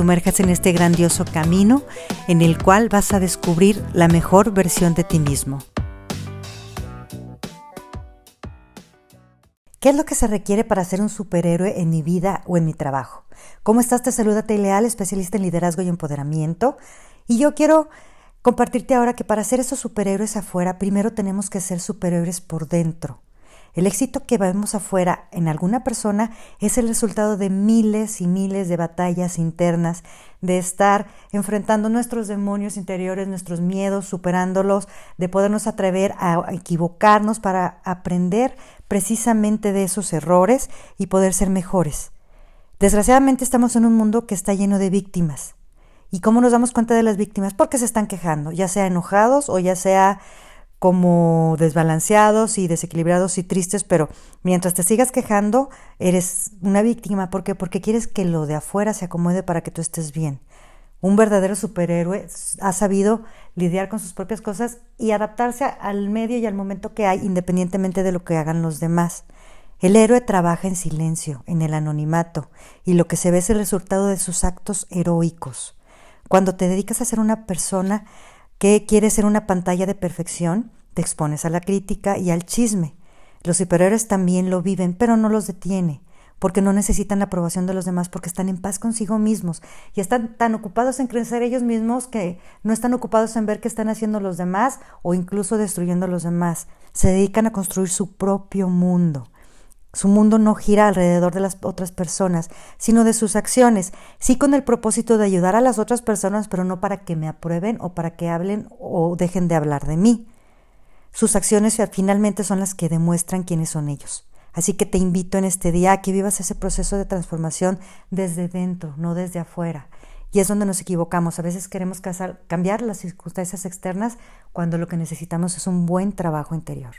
sumerjas en este grandioso camino en el cual vas a descubrir la mejor versión de ti mismo. ¿Qué es lo que se requiere para ser un superhéroe en mi vida o en mi trabajo? ¿Cómo estás? Te saluda Leal, especialista en liderazgo y empoderamiento. Y yo quiero compartirte ahora que para ser esos superhéroes afuera, primero tenemos que ser superhéroes por dentro. El éxito que vemos afuera en alguna persona es el resultado de miles y miles de batallas internas, de estar enfrentando nuestros demonios interiores, nuestros miedos, superándolos, de podernos atrever a equivocarnos para aprender precisamente de esos errores y poder ser mejores. Desgraciadamente estamos en un mundo que está lleno de víctimas. ¿Y cómo nos damos cuenta de las víctimas? Porque se están quejando, ya sea enojados o ya sea como desbalanceados y desequilibrados y tristes, pero mientras te sigas quejando, eres una víctima. ¿Por qué? Porque quieres que lo de afuera se acomode para que tú estés bien. Un verdadero superhéroe ha sabido lidiar con sus propias cosas y adaptarse al medio y al momento que hay, independientemente de lo que hagan los demás. El héroe trabaja en silencio, en el anonimato, y lo que se ve es el resultado de sus actos heroicos. Cuando te dedicas a ser una persona que quiere ser una pantalla de perfección, te expones a la crítica y al chisme. Los superhéroes también lo viven, pero no los detiene, porque no necesitan la aprobación de los demás, porque están en paz consigo mismos y están tan ocupados en crecer ellos mismos que no están ocupados en ver qué están haciendo los demás o incluso destruyendo a los demás. Se dedican a construir su propio mundo. Su mundo no gira alrededor de las otras personas, sino de sus acciones, sí con el propósito de ayudar a las otras personas, pero no para que me aprueben o para que hablen o dejen de hablar de mí. Sus acciones finalmente son las que demuestran quiénes son ellos. Así que te invito en este día a que vivas ese proceso de transformación desde dentro, no desde afuera. Y es donde nos equivocamos. A veces queremos cambiar las circunstancias externas cuando lo que necesitamos es un buen trabajo interior.